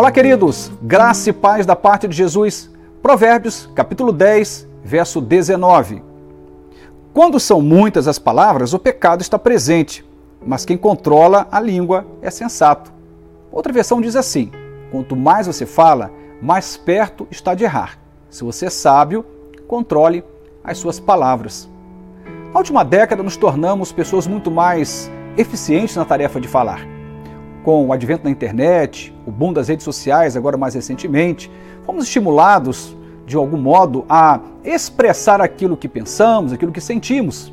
Olá, queridos, graça e paz da parte de Jesus. Provérbios, capítulo 10, verso 19. Quando são muitas as palavras, o pecado está presente, mas quem controla a língua é sensato. Outra versão diz assim: quanto mais você fala, mais perto está de errar. Se você é sábio, controle as suas palavras. Na última década, nos tornamos pessoas muito mais eficientes na tarefa de falar. Com o advento da internet, o boom das redes sociais, agora mais recentemente, fomos estimulados, de algum modo, a expressar aquilo que pensamos, aquilo que sentimos.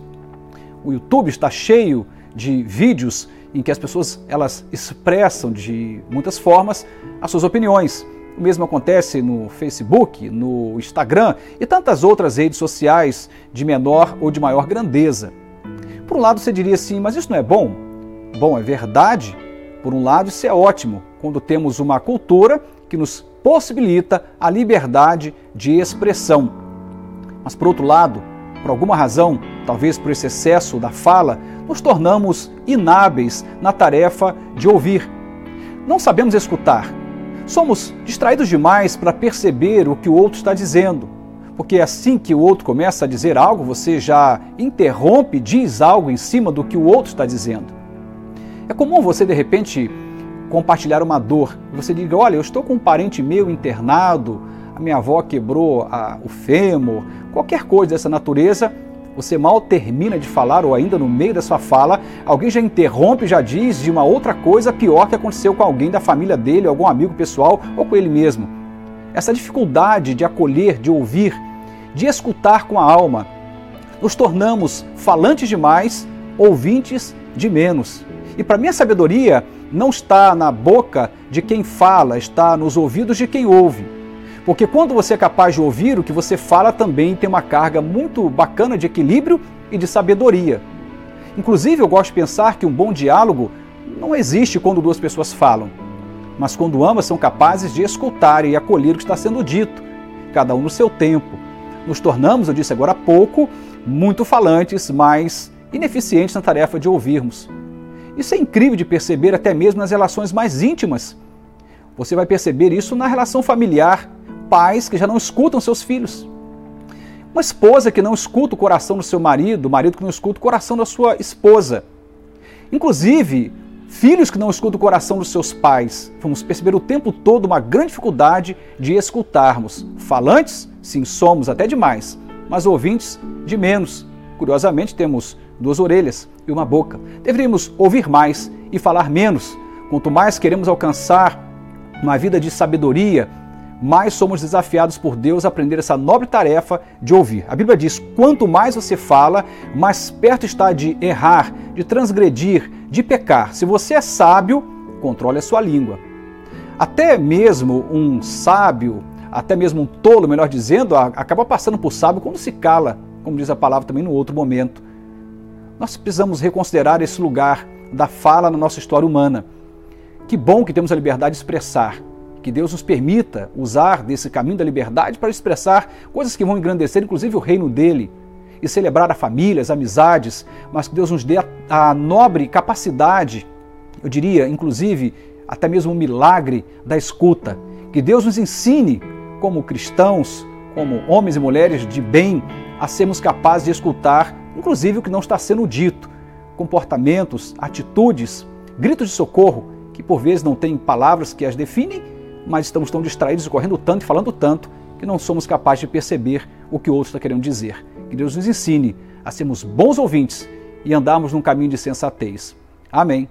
O YouTube está cheio de vídeos em que as pessoas elas expressam de muitas formas as suas opiniões. O mesmo acontece no Facebook, no Instagram e tantas outras redes sociais de menor ou de maior grandeza. Por um lado, você diria assim, mas isso não é bom? Bom, é verdade. Por um lado, isso é ótimo, quando temos uma cultura que nos possibilita a liberdade de expressão. Mas, por outro lado, por alguma razão, talvez por esse excesso da fala, nos tornamos inábeis na tarefa de ouvir. Não sabemos escutar, Somos distraídos demais para perceber o que o outro está dizendo, porque assim que o outro começa a dizer algo, você já interrompe, diz algo em cima do que o outro está dizendo. É comum você de repente compartilhar uma dor. Você diga: Olha, eu estou com um parente meu internado, a minha avó quebrou a, o fêmur, qualquer coisa dessa natureza você mal termina de falar ou ainda no meio da sua fala, alguém já interrompe, já diz de uma outra coisa pior que aconteceu com alguém da família dele, algum amigo pessoal ou com ele mesmo. Essa dificuldade de acolher, de ouvir, de escutar com a alma, nos tornamos falantes demais, ouvintes de menos. E para mim a sabedoria não está na boca de quem fala, está nos ouvidos de quem ouve. Porque quando você é capaz de ouvir, o que você fala também tem uma carga muito bacana de equilíbrio e de sabedoria. Inclusive, eu gosto de pensar que um bom diálogo não existe quando duas pessoas falam, mas quando ambas são capazes de escutar e acolher o que está sendo dito, cada um no seu tempo. Nos tornamos, eu disse agora há pouco, muito falantes, mas ineficientes na tarefa de ouvirmos. Isso é incrível de perceber até mesmo nas relações mais íntimas. Você vai perceber isso na relação familiar, pais que já não escutam seus filhos. Uma esposa que não escuta o coração do seu marido, o marido que não escuta o coração da sua esposa. Inclusive, filhos que não escutam o coração dos seus pais. Vamos perceber o tempo todo uma grande dificuldade de escutarmos. Falantes, sim, somos até demais, mas ouvintes, de menos. Curiosamente, temos duas orelhas e uma boca. Deveríamos ouvir mais e falar menos. Quanto mais queremos alcançar uma vida de sabedoria, mais somos desafiados por Deus a aprender essa nobre tarefa de ouvir. A Bíblia diz: quanto mais você fala, mais perto está de errar, de transgredir, de pecar. Se você é sábio, controle a sua língua. Até mesmo um sábio, até mesmo um tolo, melhor dizendo, acaba passando por sábio quando se cala, como diz a palavra também no outro momento. Nós precisamos reconsiderar esse lugar da fala na nossa história humana. Que bom que temos a liberdade de expressar, que Deus nos permita usar desse caminho da liberdade para expressar coisas que vão engrandecer, inclusive, o reino dele e celebrar a família, as amizades, mas que Deus nos dê a, a nobre capacidade, eu diria, inclusive, até mesmo o milagre da escuta. Que Deus nos ensine, como cristãos, como homens e mulheres de bem, a sermos capazes de escutar, inclusive, o que não está sendo dito, comportamentos, atitudes, gritos de socorro, que por vezes não têm palavras que as definem mas estamos tão distraídos correndo tanto e falando tanto que não somos capazes de perceber o que o outro está querendo dizer. Que Deus nos ensine a sermos bons ouvintes e andarmos num caminho de sensatez. Amém.